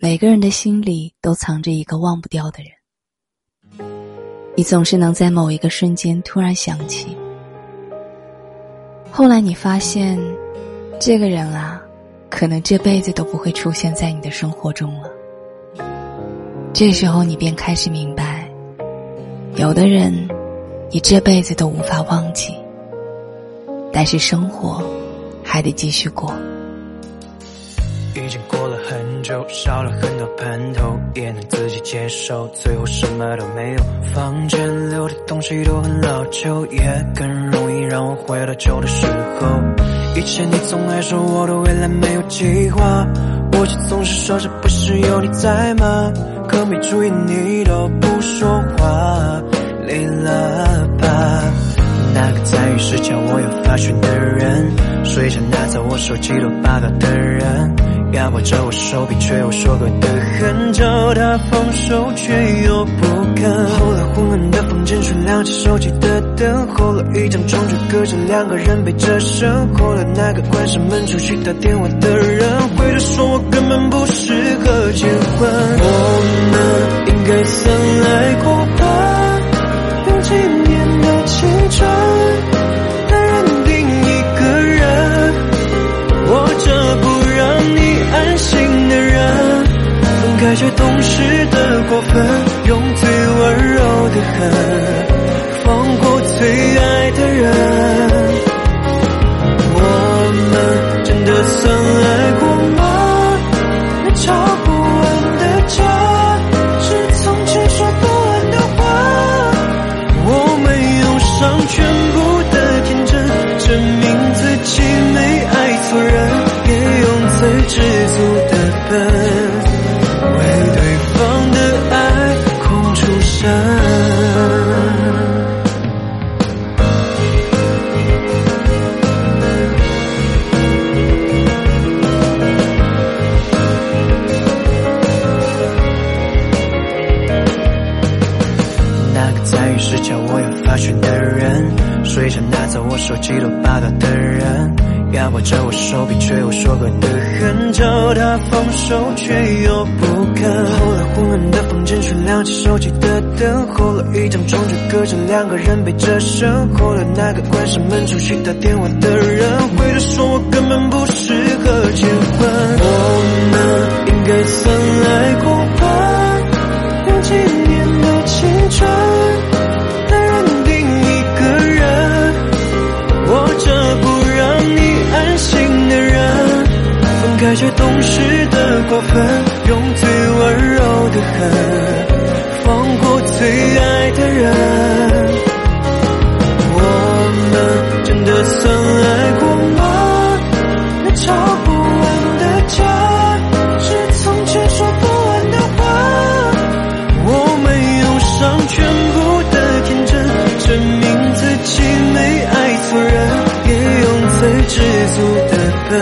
每个人的心里都藏着一个忘不掉的人，你总是能在某一个瞬间突然想起。后来你发现，这个人啊，可能这辈子都不会出现在你的生活中了。这时候你便开始明白，有的人，你这辈子都无法忘记，但是生活还得继续过。已经过了很久，少了很多盼头，也能自己接受，最后什么都没有。房间留的东西都很老旧，也更容易让我回到旧的时候。以前你总爱说我的未来没有计划，我却总是说这不是有你在吗？可没注意你都不说话，累了吧？那个在浴室叫我要发讯的人，睡前拿走我手机都霸道的人。压迫着我手臂，却又说过的很，叫他放手，却又不肯。后来昏暗的房间，却亮起手机的灯。后来一张床，却隔着两个人背着身。后来那个关上门出去打电话的人，回头说我根本不适合结婚。我们应该曾爱过吧，用几年的青春。却懂事的过分，用最叫我有发现的人睡前拿走我手机都霸道的人，压迫着我手臂，却又说过的很，叫他放手，却又不肯。后来昏暗的房间，却亮起手机的灯。后来一张床，却隔着两个人背着身。后来那个关上门出去打电话的人，回头说我根本不适合结婚。我们应该曾爱感觉懂事的过分，用最温柔的狠，放过最爱的人。我们真的算爱过吗？那吵不完的架，是从前说不完的话。我们用上全部的天真，证明自己没爱错人，也用最知足的笨。